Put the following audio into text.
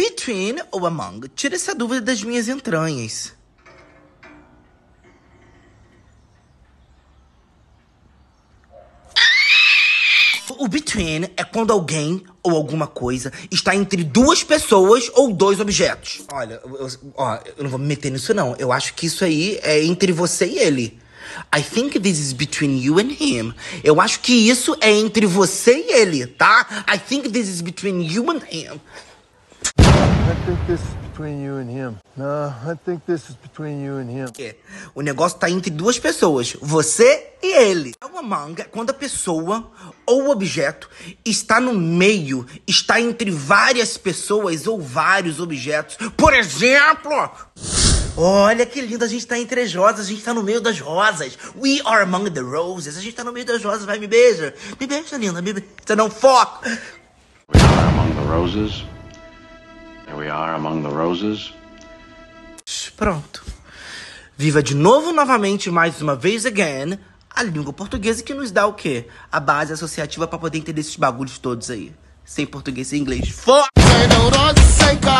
Between ou among? Tira essa dúvida das minhas entranhas. O between é quando alguém ou alguma coisa está entre duas pessoas ou dois objetos. Olha, eu, ó, eu não vou me meter nisso não. Eu acho que isso aí é entre você e ele. I think this is between you and him. Eu acho que isso é entre você e ele, tá? I think this is between you and him. O negócio tá entre duas pessoas, você e ele. É uma manga quando a pessoa ou o objeto está no meio, está entre várias pessoas ou vários objetos. Por exemplo, olha que lindo, a gente tá entre as rosas, a gente tá no meio das rosas. We are among the roses. A gente tá no meio das rosas, vai me beija. Me beija, linda, me beija. Não foco. We are among the roses. Are among the roses. Pronto. Viva de novo, novamente, mais uma vez, again, a língua portuguesa que nos dá o quê? A base associativa pra poder entender esses bagulhos todos aí. Sem português, sem inglês. Fora! Sem neurose, sem caô. É.